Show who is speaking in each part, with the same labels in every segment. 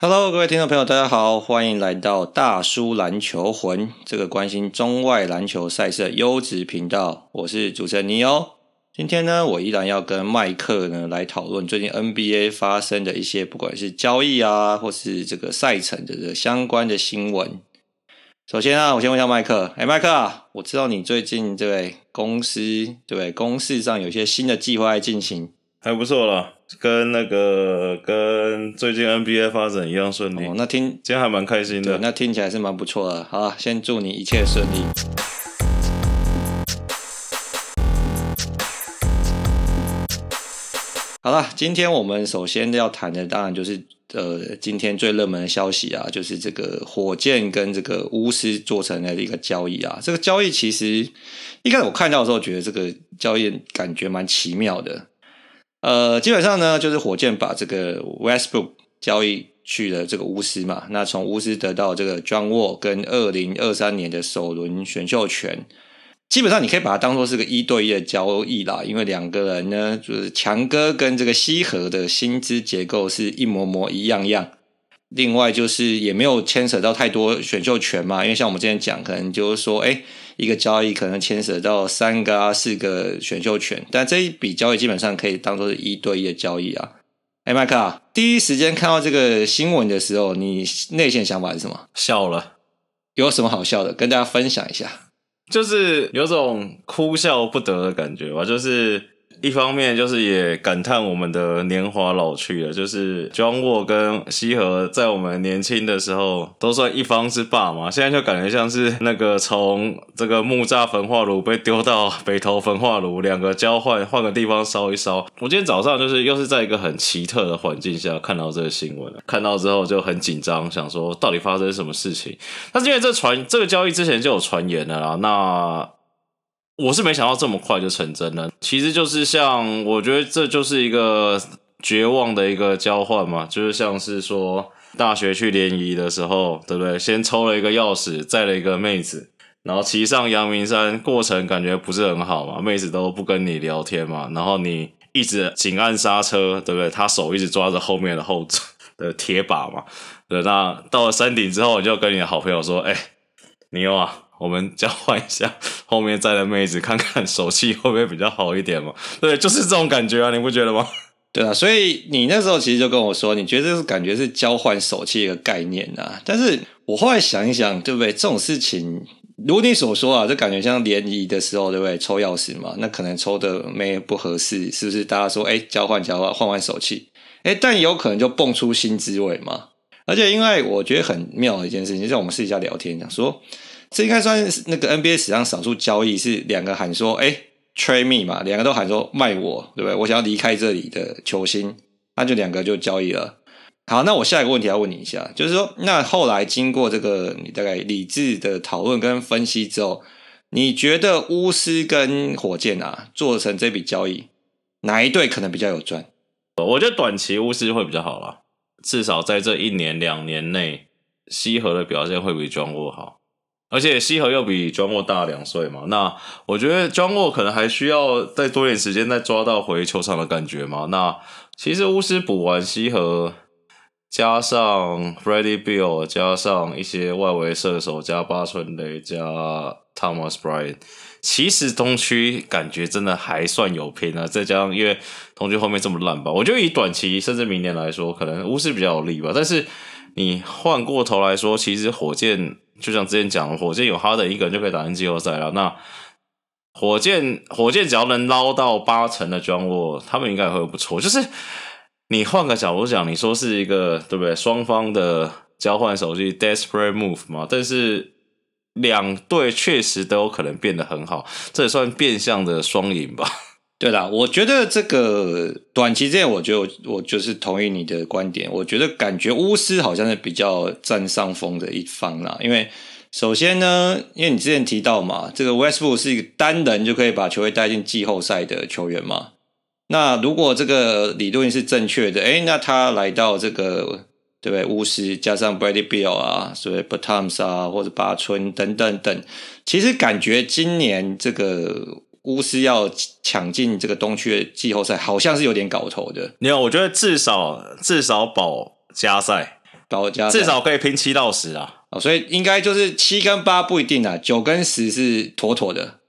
Speaker 1: Hello，各位听众朋友，大家好，欢迎来到大叔篮球魂这个关心中外篮球赛事的优质频道。我是主持人尼欧。今天呢，我依然要跟麦克呢来讨论最近 NBA 发生的一些，不管是交易啊，或是这个赛程的这个相关的新闻。首先啊，我先问一下麦克，哎，麦克啊，我知道你最近这位公司对公事上有些新的计划在进行。
Speaker 2: 还不错啦，跟那个跟最近 NBA 发展一样顺利。
Speaker 1: 哦，那听
Speaker 2: 今天还蛮开心的。
Speaker 1: 那听起来是蛮不错的。好，先祝你一切顺利。好了，今天我们首先要谈的当然就是呃，今天最热门的消息啊，就是这个火箭跟这个巫师做成了一个交易啊。这个交易其实一开始我看到的时候，觉得这个交易感觉蛮奇妙的。呃，基本上呢，就是火箭把这个 Westbrook 交易去了这个巫师嘛，那从巫师得到这个 John Wall 跟二零二三年的首轮选秀权，基本上你可以把它当做是个一对一的交易啦，因为两个人呢，就是强哥跟这个西河的薪资结构是一模模一样样。另外就是也没有牵扯到太多选秀权嘛，因为像我们之前讲，可能就是说，哎，一个交易可能牵扯到三个啊、四个选秀权，但这一笔交易基本上可以当做是一对一的交易啊。哎，麦克啊，第一时间看到这个新闻的时候，你内心想法是什么？
Speaker 2: 笑了。
Speaker 1: 有什么好笑的？跟大家分享一下。
Speaker 2: 就是有种哭笑不得的感觉吧，就是。一方面就是也感叹我们的年华老去了，就是 John w 跟西河在我们年轻的时候都算一方之霸嘛，现在就感觉像是那个从这个木栅焚化炉被丢到北投焚化炉，两个交换换个地方烧一烧。我今天早上就是又是在一个很奇特的环境下看到这个新闻，看到之后就很紧张，想说到底发生什么事情？但是因为这传这个交易之前就有传言了啦，那。我是没想到这么快就成真了，其实就是像我觉得这就是一个绝望的一个交换嘛，就是像是说大学去联谊的时候，对不对？先抽了一个钥匙，载了一个妹子，然后骑上阳明山，过程感觉不是很好嘛，妹子都不跟你聊天嘛，然后你一直紧按刹车，对不对？她手一直抓着后面的后座的铁把嘛，对，那到了山顶之后，你就跟你的好朋友说，哎，你有啊？我们交换一下后面载的妹子，看看手气会不会比较好一点嘛？对，就是这种感觉啊，你不觉得吗？
Speaker 1: 对啊，所以你那时候其实就跟我说，你觉得这是感觉是交换手气一个概念啊。但是我后来想一想，对不对？这种事情，如你所说啊，就感觉像联谊的时候，对不对？抽钥匙嘛，那可能抽的没不合适，是不是？大家说，哎，交换交换，换换手气，哎，但有可能就蹦出新滋味嘛。而且，因为我觉得很妙的一件事情，就像我们私底下聊天讲说。这应该算那个 NBA 史上少数交易，是两个喊说“哎，trade me” 嘛，两个都喊说卖我，对不对？我想要离开这里的球星，那就两个就交易了。好，那我下一个问题要问你一下，就是说，那后来经过这个你大概理智的讨论跟分析之后，你觉得巫师跟火箭啊做成这笔交易，哪一队可能比较有赚？
Speaker 2: 我觉得短期巫师会比较好啦，至少在这一年两年内，西河的表现会比 John Wall 好。而且西河又比 j o n 大两岁嘛，那我觉得 j o n 可能还需要再多点时间，再抓到回球场的感觉嘛。那其实巫师补完西河，加上 Freddy Beal，加上一些外围射手，加八村垒，加 Thomas Bryan，其实东区感觉真的还算有拼啊。再加上因为东区后面这么烂吧，我觉得以短期甚至明年来说，可能巫师比较有利吧。但是你换过头来说，其实火箭。就像之前讲，火箭有哈登一个人就可以打进季后赛了。那火箭，火箭只要能捞到八成的 Joel，他们应该会不错。就是你换个角度讲，你说是一个对不对？双方的交换手机 desperate move 嘛，但是两队确实都有可能变得很好，这也算变相的双赢吧。
Speaker 1: 对啦，我觉得这个短期之内，我觉得我，就是同意你的观点。我觉得感觉巫师好像是比较占上风的一方啦，因为首先呢，因为你之前提到嘛，这个 Westbrook 是一个单人就可以把球队带进季后赛的球员嘛。那如果这个理论是正确的，诶，那他来到这个对不对？巫师加上 Bradley Beal 啊，所谓 Bertans 啊，或者巴村等等等，其实感觉今年这个。巫师要抢进这个东区的季后赛，好像是有点搞头的。
Speaker 2: 没有，我觉得至少至少保加赛，
Speaker 1: 保加
Speaker 2: 至少可以拼七到十啊。
Speaker 1: 哦，所以应该就是七跟八不一定啊，九跟十是妥妥的。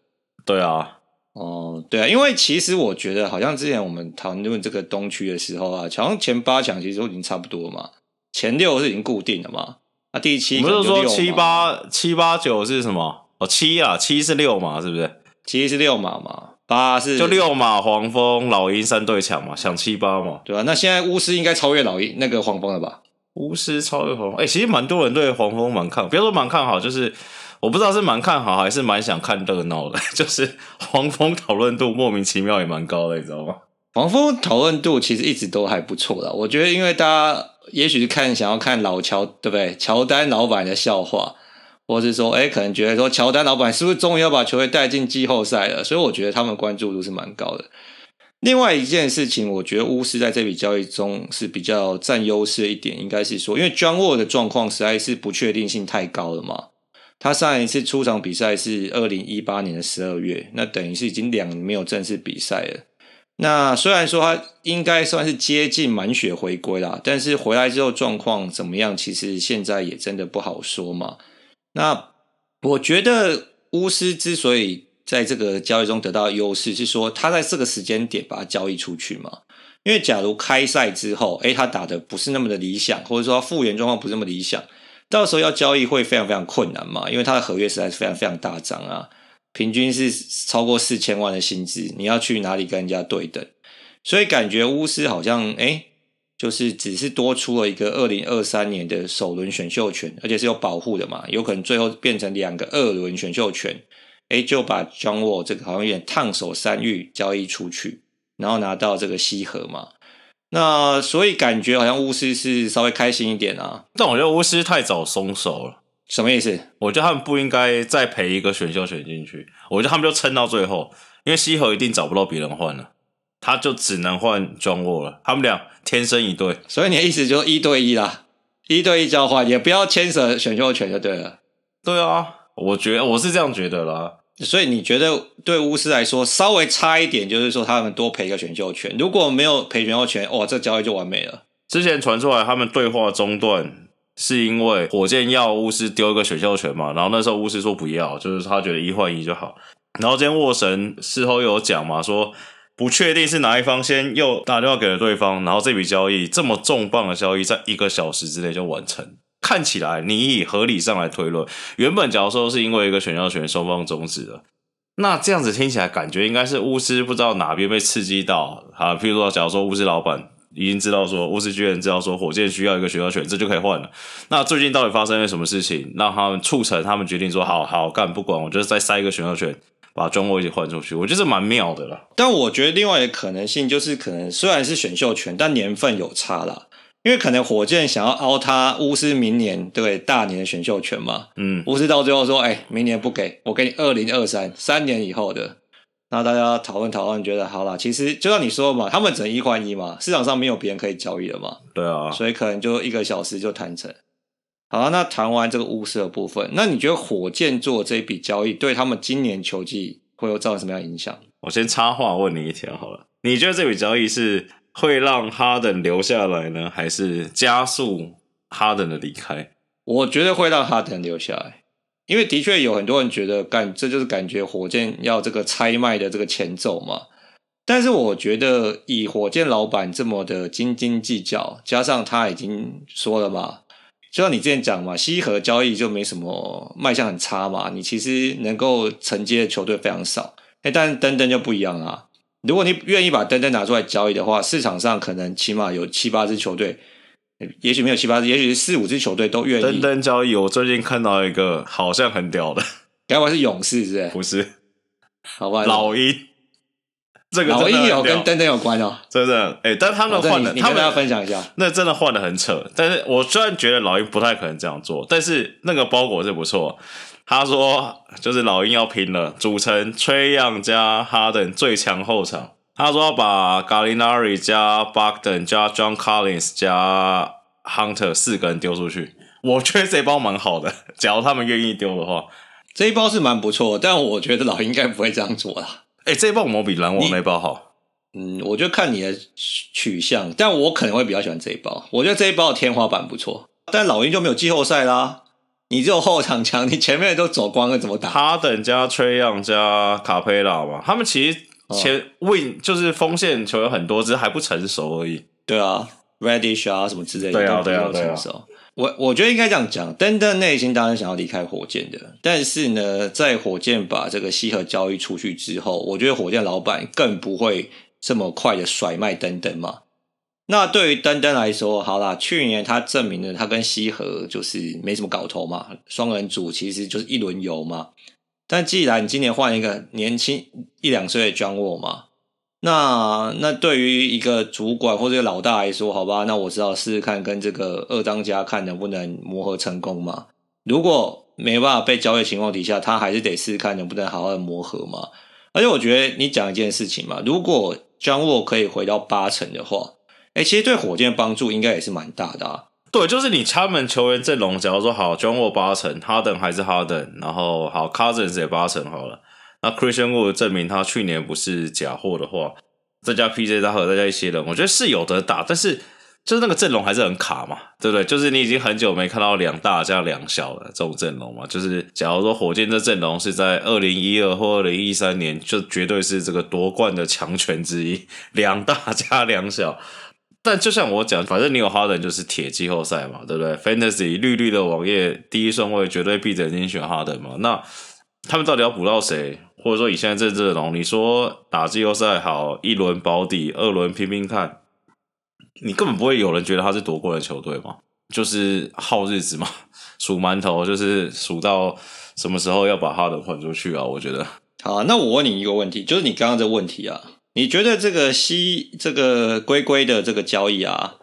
Speaker 2: 对啊。
Speaker 1: 哦，对啊，因为其实我觉得，好像之前我们讨论这个东区的时候啊，好像前八强其实都已经差不多嘛，前六是已经固定了嘛，那第七，
Speaker 2: 不是说七八七八九是什么？哦，七啊，七是六嘛，是不是？
Speaker 1: 七是六马嘛，八是
Speaker 2: 就六马，黄蜂、老鹰三对抢嘛，想七八嘛，
Speaker 1: 对吧、啊？那现在巫师应该超越老鹰那个黄蜂了吧？
Speaker 2: 巫师超越黄蜂，哎、欸，其实蛮多人对黄蜂蛮看好，不要说蛮看好，就是。我不知道是蛮看好还是蛮想看热闹的，就是黄蜂讨论度莫名其妙也蛮高的，你知道吗？
Speaker 1: 黄蜂讨论度其实一直都还不错的，我觉得因为大家也许是看想要看老乔对不对？乔丹老板的笑话，或是说哎可能觉得说乔丹老板是不是终于要把球队带进季后赛了？所以我觉得他们关注度是蛮高的。另外一件事情，我觉得巫师在这笔交易中是比较占优势一点，应该是说因为 John Wall 的状况实在是不确定性太高了嘛。他上一次出场比赛是二零一八年的十二月，那等于是已经两年没有正式比赛了。那虽然说他应该算是接近满血回归啦，但是回来之后状况怎么样，其实现在也真的不好说嘛。那我觉得巫师之所以在这个交易中得到优势，是说他在这个时间点把它交易出去嘛。因为假如开赛之后，诶，他打得不是那么的理想，或者说他复原状况不是那么理想。到时候要交易会非常非常困难嘛，因为他的合约实在是非常非常大张啊，平均是超过四千万的薪资，你要去哪里跟人家对等？所以感觉巫师好像哎，就是只是多出了一个二零二三年的首轮选秀权，而且是有保护的嘛，有可能最后变成两个二轮选秀权，哎，就把 John Wall 这个好像有点烫手山芋交易出去，然后拿到这个西河嘛。那所以感觉好像巫师是稍微开心一点啊，
Speaker 2: 但我觉得巫师太早松手了。
Speaker 1: 什么意思？
Speaker 2: 我觉得他们不应该再赔一个选秀权进去。我觉得他们就撑到最后，因为西河一定找不到别人换了，他就只能换 John Wall 了。他们俩天生一对，
Speaker 1: 所以你的意思就是一对一啦，一对一交换，也不要牵扯选秀权就对了。
Speaker 2: 对啊，我觉得我是这样觉得啦。
Speaker 1: 所以你觉得对巫师来说稍微差一点，就是说他们多赔一个选秀权。如果没有赔选秀权，哇，这交易就完美了。
Speaker 2: 之前传出来他们对话中断，是因为火箭要巫师丢一个选秀权嘛？然后那时候巫师说不要，就是他觉得一换一就好。然后今天沃神事后又有讲嘛，说不确定是哪一方先又打电话给了对方，然后这笔交易这么重磅的交易，在一个小时之内就完成。看起来，你以合理上来推论，原本假如说是因为一个选秀权双方终止了，那这样子听起来感觉应该是巫师不知道哪边被刺激到啊。譬如说，假如说巫师老板已经知道说巫师居然知道说火箭需要一个选秀权，这就可以换了。那最近到底发生了什么事情，让他们促成他们决定说好好干，不管我就是再塞一个选秀权，把 John Wall 一起换出去，我觉得蛮妙的啦。
Speaker 1: 但我觉得另外一个可能性就是，可能虽然是选秀权，但年份有差啦。因为可能火箭想要凹他巫师明年对大年的选秀权嘛，
Speaker 2: 嗯，
Speaker 1: 巫师到最后说，哎，明年不给我给你二零二三三年以后的，那大家讨论讨论，觉得好啦，其实就像你说嘛，他们只能一换一嘛，市场上没有别人可以交易了嘛，
Speaker 2: 对啊，
Speaker 1: 所以可能就一个小时就谈成。好，那谈完这个巫师的部分，那你觉得火箭做这一笔交易对他们今年球季会有造成什么样的影响？
Speaker 2: 我先插话问你一条好了，你觉得这笔交易是？会让哈登留下来呢，还是加速哈登的离开？
Speaker 1: 我觉得会让哈登留下来，因为的确有很多人觉得，干这就是感觉火箭要这个拆卖的这个前奏嘛。但是我觉得以火箭老板这么的斤斤计较，加上他已经说了嘛，就像你之前讲嘛，西河交易就没什么卖相很差嘛，你其实能够承接的球队非常少。哎，但登登就不一样啊。如果你愿意把登登拿出来交易的话，市场上可能起码有七八支球队，也许没有七八支，也许是四五支球队都愿意。
Speaker 2: 登登交易，我最近看到一个好像很屌的，
Speaker 1: 该不会是勇士是不是？
Speaker 2: 不是，
Speaker 1: 好吧，
Speaker 2: 老鹰。这个
Speaker 1: 老鹰有跟登登有关哦，
Speaker 2: 真的。哎、欸，但他们换的，他们
Speaker 1: 要分享一下，
Speaker 2: 那真的换的很扯。但是我虽然觉得老鹰不太可能这样做，但是那个包裹是不错。他说，就是老鹰要拼了，组成 Trae Young 加 Harden 最强后场。他说要把 Gallinari 加 Bogdan 加 John Collins 加 Hunter 四个人丢出去。我觉得这包蛮好的，假如他们愿意丢的话，
Speaker 1: 这一包是蛮不错。但我觉得老鹰应该不会这样做啦。
Speaker 2: 哎、欸，这一包有没有比篮网那包好？
Speaker 1: 嗯，我就看你的取向，但我可能会比较喜欢这一包。我觉得这一包的天花板不错。但老鹰就没有季后赛啦。你只有后场强，你前面都走光了，怎么打？
Speaker 2: 哈登加 Trae Young 加卡佩拉嘛，他们其实前 win 就是锋线球有很多，只是还不成熟而已。
Speaker 1: 对啊，Reddish 啊什么之类的，
Speaker 2: 对啊，对啊，
Speaker 1: 对啊。我我觉得应该这样讲，登登内心当然想要离开火箭的，但是呢，在火箭把这个西河交易出去之后，我觉得火箭老板更不会这么快的甩卖登登嘛。那对于登登来说，好啦，去年他证明了他跟西河就是没什么搞头嘛，双人组其实就是一轮游嘛。但既然你今年换一个年轻一两岁的 John Wall 嘛，那那对于一个主管或者老大来说，好吧，那我知道试试看跟这个二当家看能不能磨合成功嘛。如果没办法被交易情况底下，他还是得试试看能不能好好的磨合嘛。而且我觉得你讲一件事情嘛，如果 John Wall 可以回到八成的话。哎、其实对火箭帮助应该也是蛮大的啊。
Speaker 2: 对，就是你他们球员阵容，假如说好，John Wall 八成，哈登还是哈登，然后好，Cousins 也八成好了。那 Christian Wood 证明他去年不是假货的话，再加 PJ 大和再加一些人，我觉得是有的打。但是就是那个阵容还是很卡嘛，对不对？就是你已经很久没看到两大加两小的这种阵容嘛。就是假如说火箭这阵容是在二零一二或二零一三年，就绝对是这个夺冠的强权之一，两大加两小。但就像我讲，反正你有哈登就是铁季后赛嘛，对不对？Fantasy 绿绿的网页第一顺位绝对闭着眼睛选哈登嘛。那他们到底要补到谁？或者说以现在这阵容，你说打季后赛好，一轮保底，二轮拼拼看，你根本不会有人觉得他是夺冠的球队嘛？就是耗日子嘛，数馒头，就是数到什么时候要把哈登换出去啊？我觉得。
Speaker 1: 好，那我问你一个问题，就是你刚刚这个问题啊。你觉得这个西这个龟龟的这个交易啊，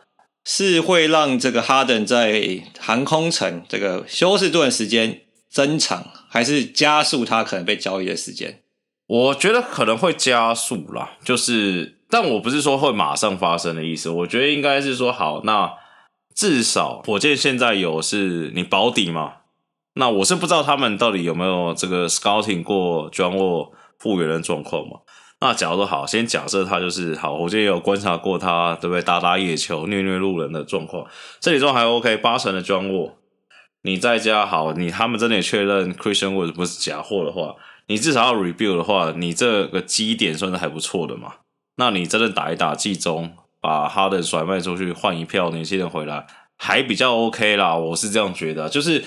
Speaker 1: 是会让这个哈登在航空城这个休斯顿时间增长，还是加速他可能被交易的时间？
Speaker 2: 我觉得可能会加速啦，就是，但我不是说会马上发生的意思。我觉得应该是说，好，那至少火箭现在有是你保底嘛？那我是不知道他们到底有没有这个 scouting 过 John w 复原的状况嘛？那假如说好，先假设他就是好，我今天有观察过他，对不对？打打野球、虐虐路人的状况，这里说还 OK，八成的 John Wall，你再加好，你他们真的也确认 Christian Wood 不是假货的话，你至少要 rebuild 的话，你这个基点算是还不错的嘛。那你真的打一打季中，把哈登甩卖出去，换一票年轻人回来，还比较 OK 啦。我是这样觉得，就是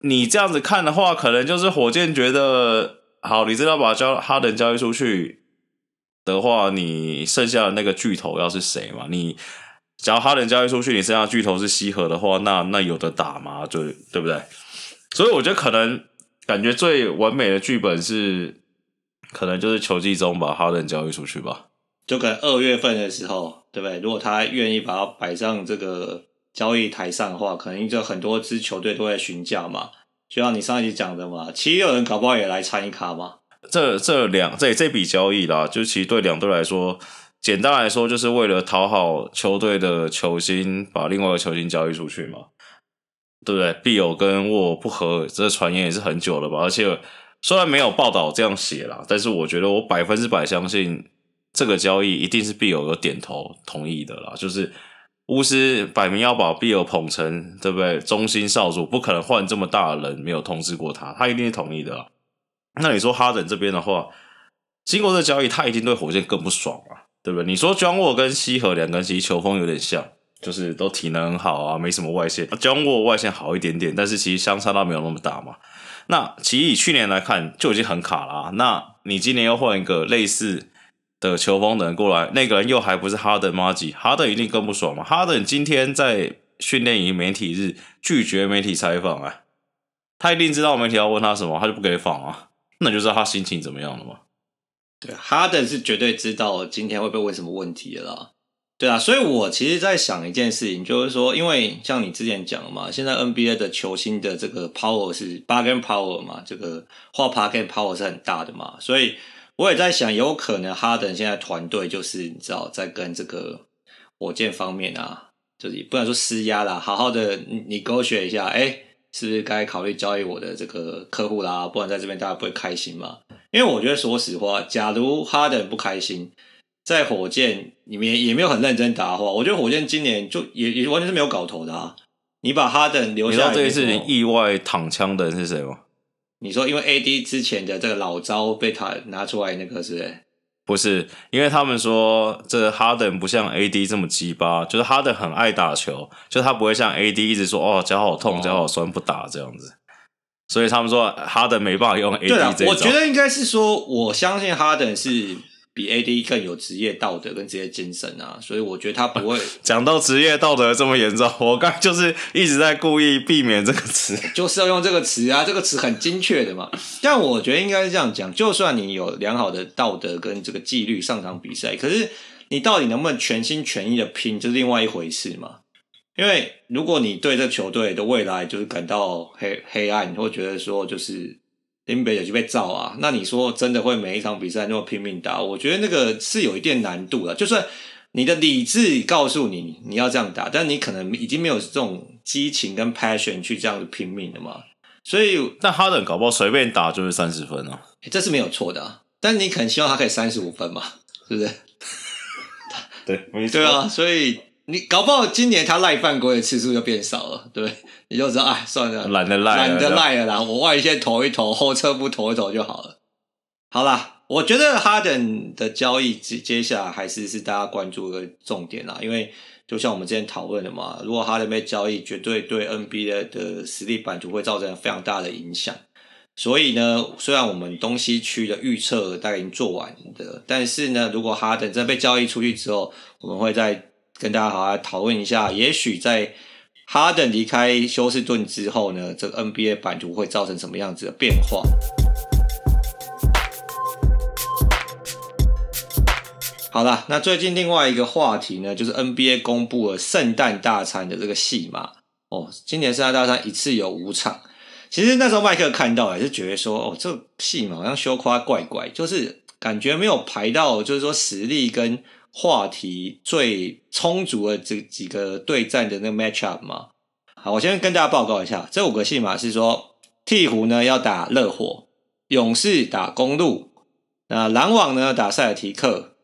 Speaker 2: 你这样子看的话，可能就是火箭觉得。好，你知道把交哈登交易出去的话，你剩下的那个巨头要是谁嘛？你假如哈登交易出去，你身上巨头是西河的话，那那有的打嘛？就对不对？所以我觉得可能感觉最完美的剧本是，可能就是球季中把哈登交易出去吧。
Speaker 1: 就可能二月份的时候，对不对？如果他愿意把它摆上这个交易台上的话，可能就很多支球队都在询价嘛。就像你上一集讲的嘛，七六人搞不好也来参一卡嘛。
Speaker 2: 这这两这这笔交易啦，就其实对两队来说，简单来说就是为了讨好球队的球星，把另外一个球星交易出去嘛，对不对？必有跟沃不合，这传言也是很久了吧？而且虽然没有报道这样写啦，但是我觉得我百分之百相信这个交易一定是必有有点头同意的啦，就是。巫师摆明要把比尔捧成，对不对？中心少主不可能换这么大的人，没有通知过他，他一定是同意的啦。那你说哈登这边的话，经过这交易，他一定对火箭更不爽啊，对不对？你说 John Wall 跟西河两个人其实球风有点像，就是都体能很好啊，没什么外线。John Wall 外线好一点点，但是其实相差到没有那么大嘛。那其实以去年来看就已经很卡了。那你今年又换一个类似。的球风的人过来，那个人又还不是哈登麻吉，哈登一定更不爽嘛。哈登今天在训练营媒体日拒绝媒体采访啊，他一定知道媒体要问他什么，他就不给访啊，那你就知道他心情怎么样了嘛。
Speaker 1: 对，哈登是绝对知道今天会被问什么问题的啦。对啊，所以我其实在想一件事情，就是说，因为像你之前讲的嘛，现在 NBA 的球星的这个 power 是 bargain power 嘛，这个画 bargain power 是很大的嘛，所以。我也在想，有可能哈登现在团队就是你知道，在跟这个火箭方面啊，就是不能说施压啦，好好的你勾选一下，哎、是不是该考虑交易我的这个客户啦？不然在这边大家不会开心嘛。因为我觉得说实话，假如哈登不开心，在火箭里面也没有很认真打的话，我觉得火箭今年就也也完全是没有搞头的啊。你把哈登留下来，
Speaker 2: 你知道这一次意外躺枪的人是谁吗？
Speaker 1: 你说因为 AD 之前的这个老招被他拿出来，那个是不是？
Speaker 2: 不是，因为他们说这哈登不像 AD 这么鸡巴，就是哈登很爱打球，就他不会像 AD 一直说哦脚好痛，脚好酸不打这样子。所以他们说哈登没办法用 AD 这一招。
Speaker 1: 我觉得应该是说，我相信哈登是。比 AD 更有职业道德跟职业精神啊，所以我觉得他不会
Speaker 2: 讲到职业道德这么严重。我刚就是一直在故意避免这个词，
Speaker 1: 就是要用这个词啊，这个词很精确的嘛。但我觉得应该是这样讲，就算你有良好的道德跟这个纪律上场比赛，可是你到底能不能全心全意的拼，就是另外一回事嘛。因为如果你对这球队的未来就是感到黑黑暗，你会觉得说就是。林北就被造啊，那你说真的会每一场比赛那么拼命打？我觉得那个是有一点难度的。就算你的理智告诉你你要这样打，但你可能已经没有这种激情跟 passion 去这样子拼命的嘛。所以，
Speaker 2: 但哈登搞不好随便打就是三十分啊，
Speaker 1: 这是没有错的啊。但你可能希望他可以三十五分嘛，是不是？
Speaker 2: 对，没错。
Speaker 1: 对啊，所以。你搞不好今年他赖犯规的次数就变少了，对，你就知道，哎，算了，
Speaker 2: 懒得赖，
Speaker 1: 懒得赖了啦，我外线投一投，后撤步投一投就好了。好啦，我觉得哈登的交易接接下来还是是大家关注的重点啦，因为就像我们之前讨论的嘛，如果哈登被交易，绝对对 NBA 的实力版图会造成非常大的影响。所以呢，虽然我们东西区的预测大概已经做完的，但是呢，如果哈登真的被交易出去之后，我们会在。跟大家好好讨论一下，也许在哈登离开休斯顿之后呢，这个 NBA 版图会造成什么样子的变化？好了，那最近另外一个话题呢，就是 NBA 公布了圣诞大餐的这个戏码哦。今年圣诞大餐一次有五场，其实那时候麦克看到也是觉得说，哦，这个戏码好像羞夸怪怪，就是感觉没有排到，就是说实力跟。话题最充足的这几个对战的那个 match up 嘛，好，我先跟大家报告一下，这五个戏码是说，鹈鹕呢要打热火，勇士打公鹿，那篮网呢打塞尔提克，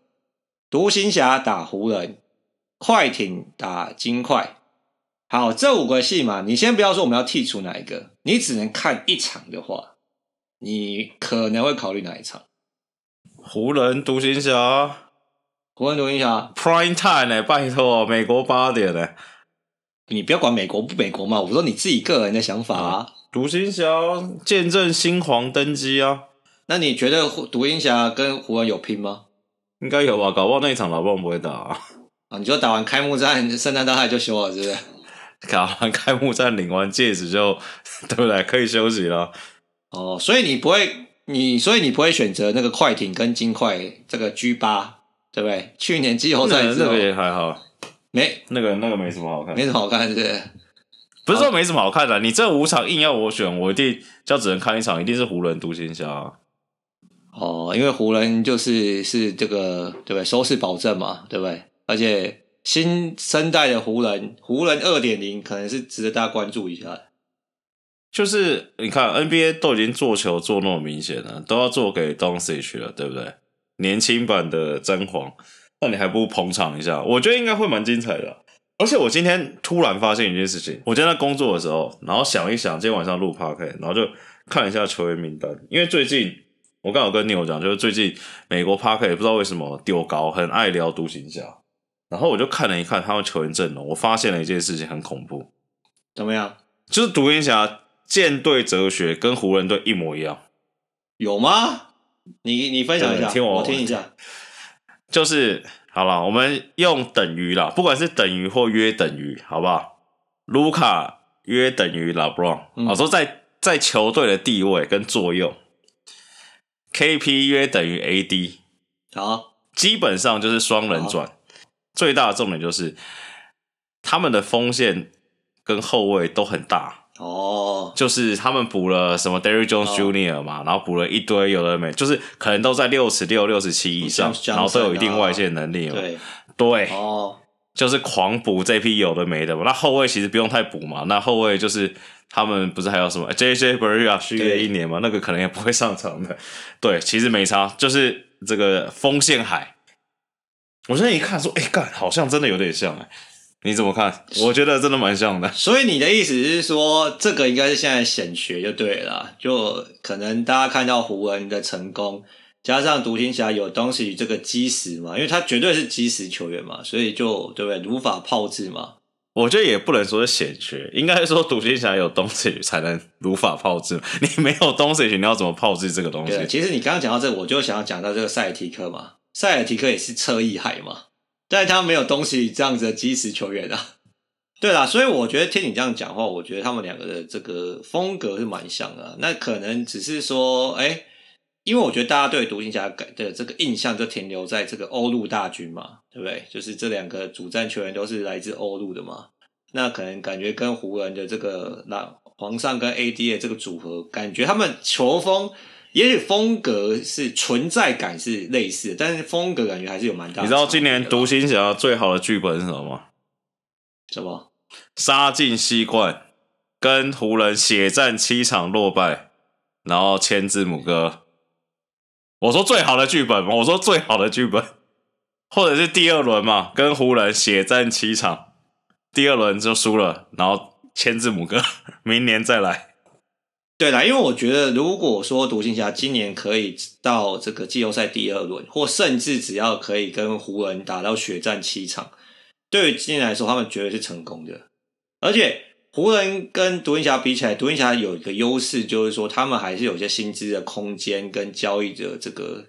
Speaker 1: 独行侠打湖人，快艇打金块。好，这五个戏码，你先不要说我们要剔除哪一个，你只能看一场的话，你可能会考虑哪一场？
Speaker 2: 湖人、独行侠。
Speaker 1: 湖人独行侠
Speaker 2: ，Prime Time 呢、欸？拜托，美国八点呢、欸？
Speaker 1: 你不要管美国不美国嘛，我说你自己个人的想法啊。
Speaker 2: 独行侠见证新皇登基啊！
Speaker 1: 那你觉得独行侠跟湖人有拼吗？
Speaker 2: 应该有吧，搞不好那一场老棒不会打啊。
Speaker 1: 啊，你就打完开幕战，圣诞大赛就休了，是不是？
Speaker 2: 打完开幕战，领完戒指就对不对？可以休息了。
Speaker 1: 哦，所以你不会，你所以你不会选择那个快艇跟金块这个 G 八。对不对？去年季后赛
Speaker 2: 那个也还好，
Speaker 1: 没
Speaker 2: 那个那个没什么好看，
Speaker 1: 没什么好看，是不是？
Speaker 2: 不是说没什么好看的，你这五场硬要我选，我一定就只能看一场，一定是湖人独行侠。
Speaker 1: 哦，因为湖人就是是这个对不对？收视保证嘛，对不对？而且新生代的湖人，湖人二点零可能是值得大家关注一下。
Speaker 2: 就是你看 NBA 都已经做球做那么明显了，都要做给 Doncic 了，对不对？年轻版的詹皇，那你还不如捧场一下？我觉得应该会蛮精彩的啊。而且我今天突然发现一件事情，我今天在工作的时候，然后想一想，今天晚上录 Podcast，然后就看一下球员名单。因为最近我刚好跟 Neil 讲，就是最近美国 Podcast 不知道为什么丢高，很爱聊独行侠。然后我就看了一看他们球员阵容，我发现了一件事情，很恐怖。
Speaker 1: 怎么样？
Speaker 2: 就是独行侠舰队哲学跟湖人队一模一样。
Speaker 1: 有吗？你你分享一下，听我，我听一下。
Speaker 2: 就是好了，我们用等于啦，不管是等于或约等于，好不好？卢卡约等于 LeBron，我说在在球队的地位跟作用，KP 约等于 AD，
Speaker 1: 好，
Speaker 2: 基本上就是双人转。最大的重点就是他们的锋线跟后卫都很大。
Speaker 1: 哦，oh,
Speaker 2: 就是他们补了什么 Derrick Jones Jr. 嘛，oh. 然后补了一堆有的没，就是可能都在六十六、六十七以上然后都有一定外线能力嘛。对对，哦，oh. 就是狂补这批有的没的嘛。那后卫其实不用太补嘛。那后卫就是他们不是还有什么 JJ Barea 续约一年嘛？那个可能也不会上场的。对，其实没差，就是这个锋线海。我现在一看说，哎、欸，干，好像真的有点像哎、欸。你怎么看？我觉得真的蛮像的。
Speaker 1: 所以你的意思是说，这个应该是现在显学就对了，就可能大家看到湖人的成功，加上独行侠有东西这个基石嘛，因为他绝对是基石球员嘛，所以就对不对？如法炮制嘛。
Speaker 2: 我觉得也不能说是显学，应该说独行侠有东西才能如法炮制。你没有东西，你要怎么炮制这个东西？
Speaker 1: 其实你刚刚讲到这，我就想要讲到这个塞尔提克嘛，塞尔提克也是侧翼海嘛。但他没有东西这样子的基石球员啊，对啦，所以我觉得听你这样讲话，我觉得他们两个的这个风格是蛮像的。那可能只是说，哎、因为我觉得大家对独行侠的这个印象就停留在这个欧陆大军嘛，对不对？就是这两个主战球员都是来自欧陆的嘛。那可能感觉跟湖人的这个那皇上跟 AD 的这个组合，感觉他们球风。也许风格是存在感是类似的，但是风格感觉还是有蛮大的。
Speaker 2: 你知道今年独行侠最好的剧本是什么吗？
Speaker 1: 什么？
Speaker 2: 杀进西冠，跟湖人血战七场落败，然后签字母哥。我说最好的剧本嘛？我说最好的剧本，或者是第二轮嘛，跟湖人血战七场，第二轮就输了，然后签字母哥，明年再来。
Speaker 1: 对啦，因为我觉得，如果说独行侠今年可以到这个季后赛第二轮，或甚至只要可以跟湖人打到血战七场，对于今年来说，他们绝对是成功的。而且湖人跟独行侠比起来，独行侠有一个优势，就是说他们还是有些薪资的空间跟交易的这个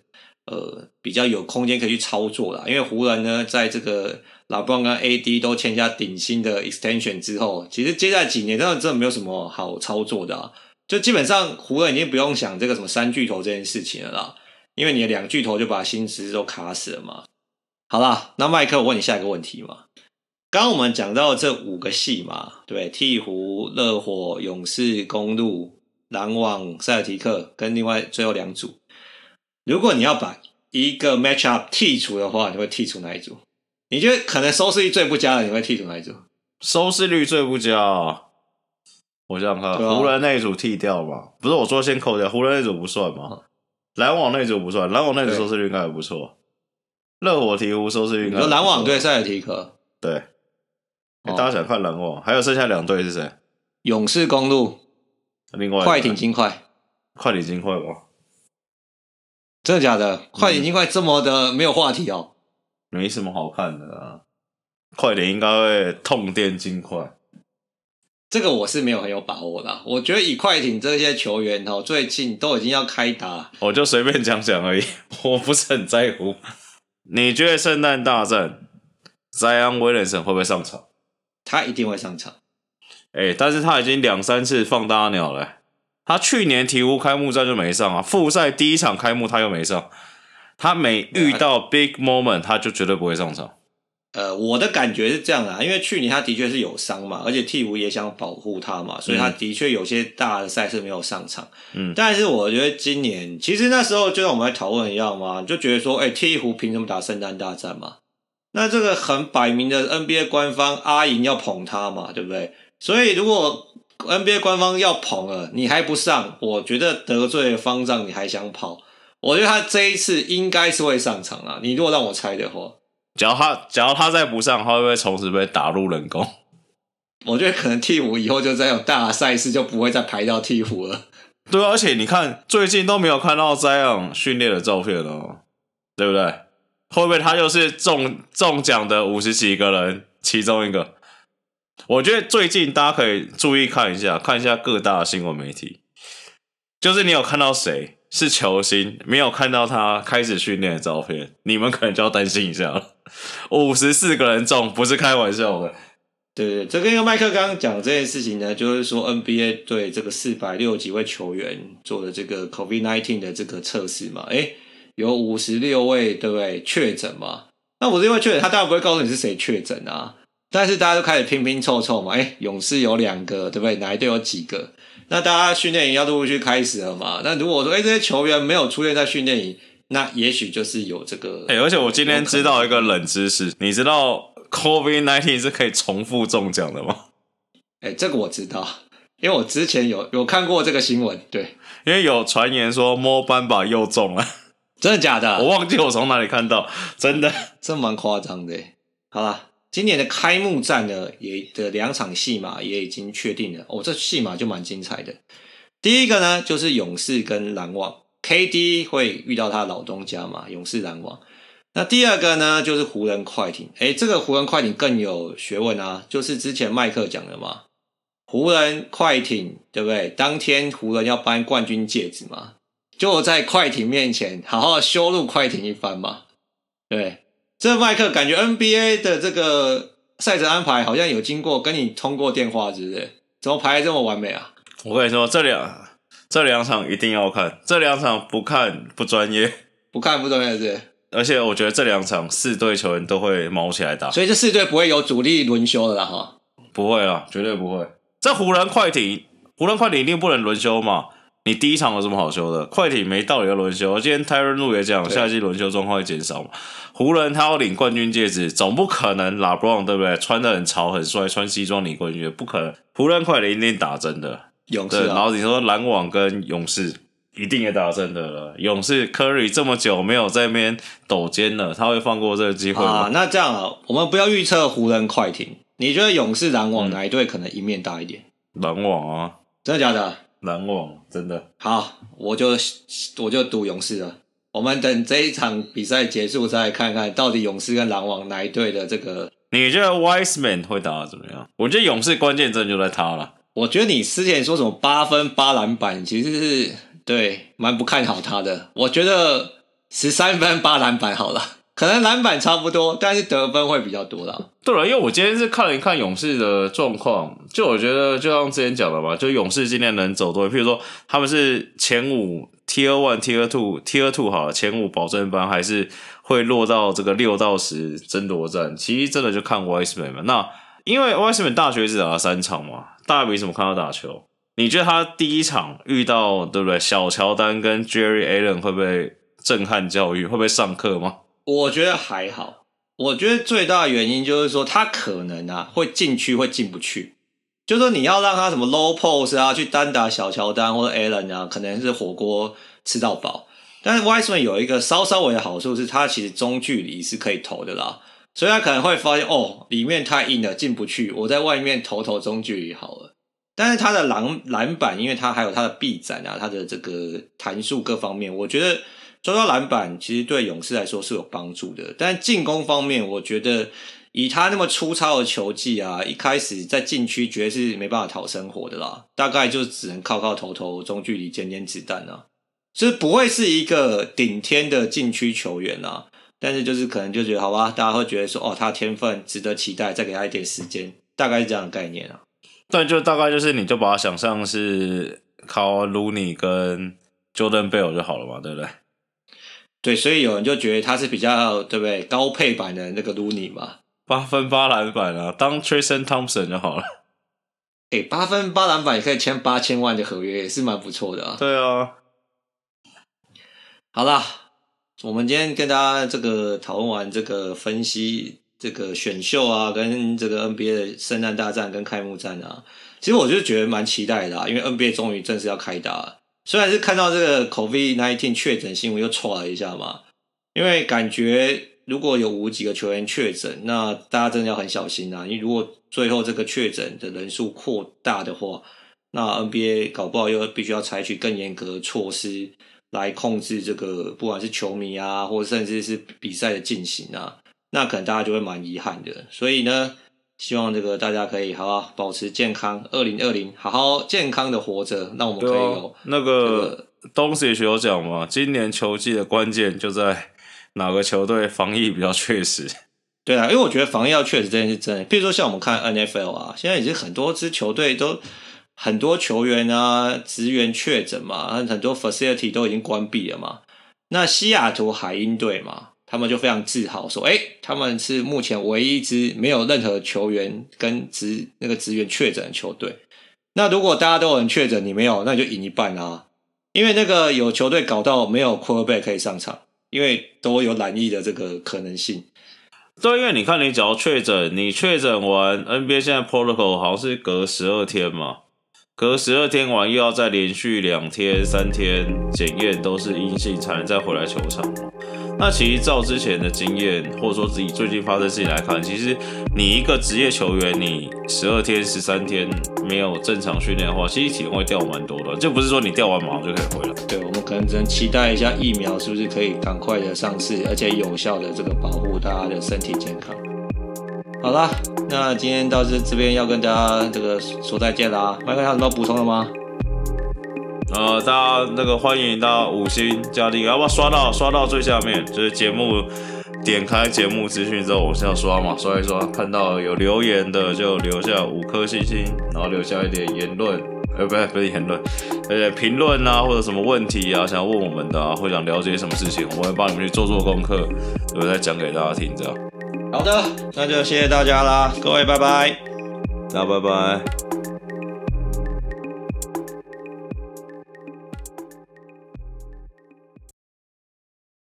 Speaker 1: 呃比较有空间可以去操作啦。因为湖人呢，在这个老布朗跟 AD 都签下顶薪的 extension 之后，其实接下来几年真的真的没有什么好操作的啊。就基本上湖人已经不用想这个什么三巨头这件事情了啦，因为你的两巨头就把薪资都卡死了嘛。好啦，那麦克，我问你下一个问题嘛。刚刚我们讲到这五个系嘛，对，鹈鹕、热火、勇士、公鹿、篮网、塞尔提克跟另外最后两组，如果你要把一个 matchup 剔除的话，你会剔除哪一组？你觉得可能收视率最不佳的，你会剔除哪一组？
Speaker 2: 收视率最不佳啊。我想想看，啊、湖人那一组剃掉嘛？不是我说先扣掉，湖人那组不算嘛？篮网那组不算，篮网那组收视率应该还不错。热火鹈鹕收视率应该，有
Speaker 1: 篮网对塞尔提克，
Speaker 2: 对。欸、大家想看篮网，还有剩下两队是谁？
Speaker 1: 勇士、公路，
Speaker 2: 另外
Speaker 1: 快艇、金块，
Speaker 2: 快艇、金块吗？
Speaker 1: 真的假的？快艇、金块这么的没有话题哦？
Speaker 2: 没什么好看的啊。快艇应该会痛电金块。
Speaker 1: 这个我是没有很有把握的，我觉得以快艇这些球员哦，最近都已经要开打，
Speaker 2: 我就随便讲讲而已，我不是很在乎。你觉得圣诞大战，Zion Williamson 会不会上场？
Speaker 1: 他一定会上场。
Speaker 2: 哎，但是他已经两三次放大鸟了。他去年鹈鹕开幕战就没上啊，复赛第一场开幕他又没上，他每遇到 big moment 他就绝对不会上场。
Speaker 1: 呃，我的感觉是这样啊，因为去年他的确是有伤嘛，而且鵜鹕也想保护他嘛，所以他的确有些大的赛事没有上场。嗯，但是我觉得今年其实那时候就像我们在讨论一样嘛，就觉得说，哎、欸，鵜鹕凭什么打圣诞大战嘛？那这个很摆明的 NBA 官方阿银要捧他嘛，对不对？所以如果 NBA 官方要捧了，你还不上，我觉得得罪方丈你还想跑？我觉得他这一次应该是会上场啊。你如果让我猜的话。
Speaker 2: 只要他，只要他再不上，他会不会从此被打入冷宫？
Speaker 1: 我觉得可能替补以后就再有大赛事就不会再排到替补了。
Speaker 2: 对，而且你看最近都没有看到 Zion 训练的照片哦，对不对？会不会他就是中中奖的五十几个人其中一个？我觉得最近大家可以注意看一下，看一下各大新闻媒体，就是你有看到谁？是球星，没有看到他开始训练的照片，你们可能就要担心一下了。五十四个人中，不是开玩笑的。
Speaker 1: 对对，这跟麦克刚刚讲这件事情呢，就是说 NBA 对这个四百六十几位球员做的这个 COVID nineteen 的这个测试嘛，诶，有五十六位对不对确诊嘛？那五十六位确诊，他当然不会告诉你是谁确诊啊，但是大家都开始拼拼凑凑嘛，诶，勇士有两个，对不对？哪一队有几个？那大家训练营要陆续开始了嘛？那如果说，哎、这些球员没有出现在训练营，那也许就是有这个。哎、
Speaker 2: 欸，而且我今天知道一个冷知识，你知道 COVID-19 是可以重复中奖的吗？
Speaker 1: 哎、欸，这个我知道，因为我之前有有看过这个新闻。对，
Speaker 2: 因为有传言说摸斑把又中了，
Speaker 1: 真的假的？
Speaker 2: 我忘记我从哪里看到，真的，
Speaker 1: 这蛮夸张的。好了。今年的开幕战呢，也的两场戏码也已经确定了。哦，这戏码就蛮精彩的。第一个呢，就是勇士跟篮网，KD 会遇到他老东家嘛，勇士篮网。那第二个呢，就是湖人快艇。诶，这个湖人快艇更有学问啊，就是之前麦克讲的嘛，湖人快艇对不对？当天湖人要颁冠军戒指嘛，就在快艇面前好好羞辱快艇一番嘛，对。这麦克感觉 NBA 的这个赛程安排好像有经过跟你通过电话，是不是？怎么排的这么完美啊？
Speaker 2: 我跟你说，这两这两场一定要看，这两场不看不专业，
Speaker 1: 不看不专业是？
Speaker 2: 而且我觉得这两场四队球员都会卯起来打，
Speaker 1: 所以这四队不会有主力轮休的啦哈，
Speaker 2: 不会啦，绝对不会。这湖人快艇，湖人快艇一定不能轮休嘛。你第一场有什么好休的？快艇没道理要轮休。今天 Tyronn Lue 也讲，下季轮休状况会减少嘛。湖人他要领冠军戒指，总不可能 LeBron 对不对？穿的很潮很帅，穿西装领冠军，不可能。湖人快艇一定打真的，
Speaker 1: 勇士、啊。
Speaker 2: 然后你说篮网跟勇士一定也打真的了。勇士 Curry 这么久没有在那边抖肩了，他会放过这个机会吗？
Speaker 1: 啊，那这样啊，我们不要预测湖人快艇。你觉得勇士篮网哪一队可能赢面大一点？
Speaker 2: 篮网啊，
Speaker 1: 真的假的？
Speaker 2: 篮网真的
Speaker 1: 好，我就我就赌勇士了。我们等这一场比赛结束再看看到底勇士跟篮网哪一队的这个。
Speaker 2: 你觉得 Wiseman 会打的怎么样？我觉得勇士关键真的就在他了。
Speaker 1: 我觉得你之前说什么八分八篮板，其实是对蛮不看好他的。我觉得十三分八篮板好了。可能篮板差不多，但是得分会比较多啦。
Speaker 2: 对了，因为我今天是看了一看勇士的状况，就我觉得就像之前讲的嘛，就勇士今天能走多，譬如说他们是前五 Tier One、Tier Two、Tier Two 好了，前五保证班还是会落到这个六到十争夺战。其实真的就看 Wiseman 嘛。那因为 Wiseman 大学只打了三场嘛，大家没怎么看他打球。你觉得他第一场遇到对不对？小乔丹跟 Jerry Allen 会不会震撼教育？会不会上课吗？
Speaker 1: 我觉得还好，我觉得最大的原因就是说他可能啊会进区会进不去，就是你要让他什么 low pose 啊去单打小乔丹或者 Allen 啊，可能是火锅吃到饱。但是 Wiseman 有一个稍稍微的好处是，他其实中距离是可以投的啦，所以他可能会发现哦里面太硬了进不去，我在外面投投中距离好了。但是他的篮篮板，因为他还有他的臂展啊，他的这个弹速各方面，我觉得。抓到篮板其实对勇士来说是有帮助的，但进攻方面，我觉得以他那么粗糙的球技啊，一开始在禁区绝对是没办法讨生活的啦，大概就只能靠靠投投中距离捡捡子弹啊，所以不会是一个顶天的禁区球员啊。但是就是可能就觉得好吧，大家会觉得说哦，他天分值得期待，再给他一点时间，大概是这样的概念啊。
Speaker 2: 对就大概就是你就把他想象是靠 Looney 跟 Jordan Bell 就好了嘛，对不对？
Speaker 1: 对，所以有人就觉得他是比较对不对高配版的那个 Looney 嘛，
Speaker 2: 八分八篮板啊，当 Tristan Thompson 就好了。
Speaker 1: 诶，八分八篮板也可以签八千万的合约，也是蛮不错的啊。
Speaker 2: 对啊。
Speaker 1: 好啦，我们今天跟大家这个讨论完这个分析这个选秀啊，跟这个 NBA 的圣诞大战跟开幕战啊，其实我就觉得蛮期待的啊，因为 NBA 终于正式要开打了。虽然是看到这个 COVID-19 确诊新闻又错了一下嘛，因为感觉如果有五几个球员确诊，那大家真的要很小心啊！你如果最后这个确诊的人数扩大的话，那 NBA 搞不好又必须要采取更严格的措施来控制这个，不管是球迷啊，或甚至是比赛的进行啊，那可能大家就会蛮遗憾的。所以呢。希望这个大家可以好好保持健康，二零二零好好健康的活着，那我们可以有、
Speaker 2: 啊、那个东西也有讲嘛。今年球季的关键就在哪个球队防疫比较确实。
Speaker 1: 对啊，因为我觉得防疫要确实这件事真的。比如说像我们看 NFL 啊，现在已经很多支球队都很多球员啊职员确诊嘛，很多 facility 都已经关闭了嘛。那西雅图海鹰队嘛。他们就非常自豪说：“哎，他们是目前唯一一支没有任何球员跟职那个职员确诊的球队。那如果大家都有人确诊，你没有，那你就赢一半啊！因为那个有球队搞到没有 quarterback 可以上场，因为都有染疫的这个可能性。
Speaker 2: 对，因为你看，你只要确诊，你确诊完，NBA 现在 protocol 好像是隔十二天嘛，隔十二天完又要再连续两天、三天检验都是阴性，才能再回来球场。”那其实照之前的经验，或者说自己最近发生事情来看，其实你一个职业球员，你十二天、十三天没有正常训练的话，其实体能会掉蛮多的。就不是说你掉完马上就可以回来。
Speaker 1: 对，我们可能只能期待一下疫苗是不是可以赶快的上市，而且有效的这个保护大家的身体健康。好啦，那今天到这这边要跟大家这个说再见啦。麦克还有什么补充的吗？
Speaker 2: 呃，大家那个欢迎到五星加订阅，要不要刷到刷到最下面？就是节目点开节目资讯之后，往下刷嘛，刷一刷，看到有留言的就留下五颗星星，然后留下一点言论，呃，不是不是言论，呃，评论啊，或者什么问题啊，想要问我们的啊，或想了解什么事情，我会帮你们去做做功课，我再讲给大家听，这样。
Speaker 1: 好的，那就谢谢大家啦，各位拜拜，
Speaker 2: 那拜拜。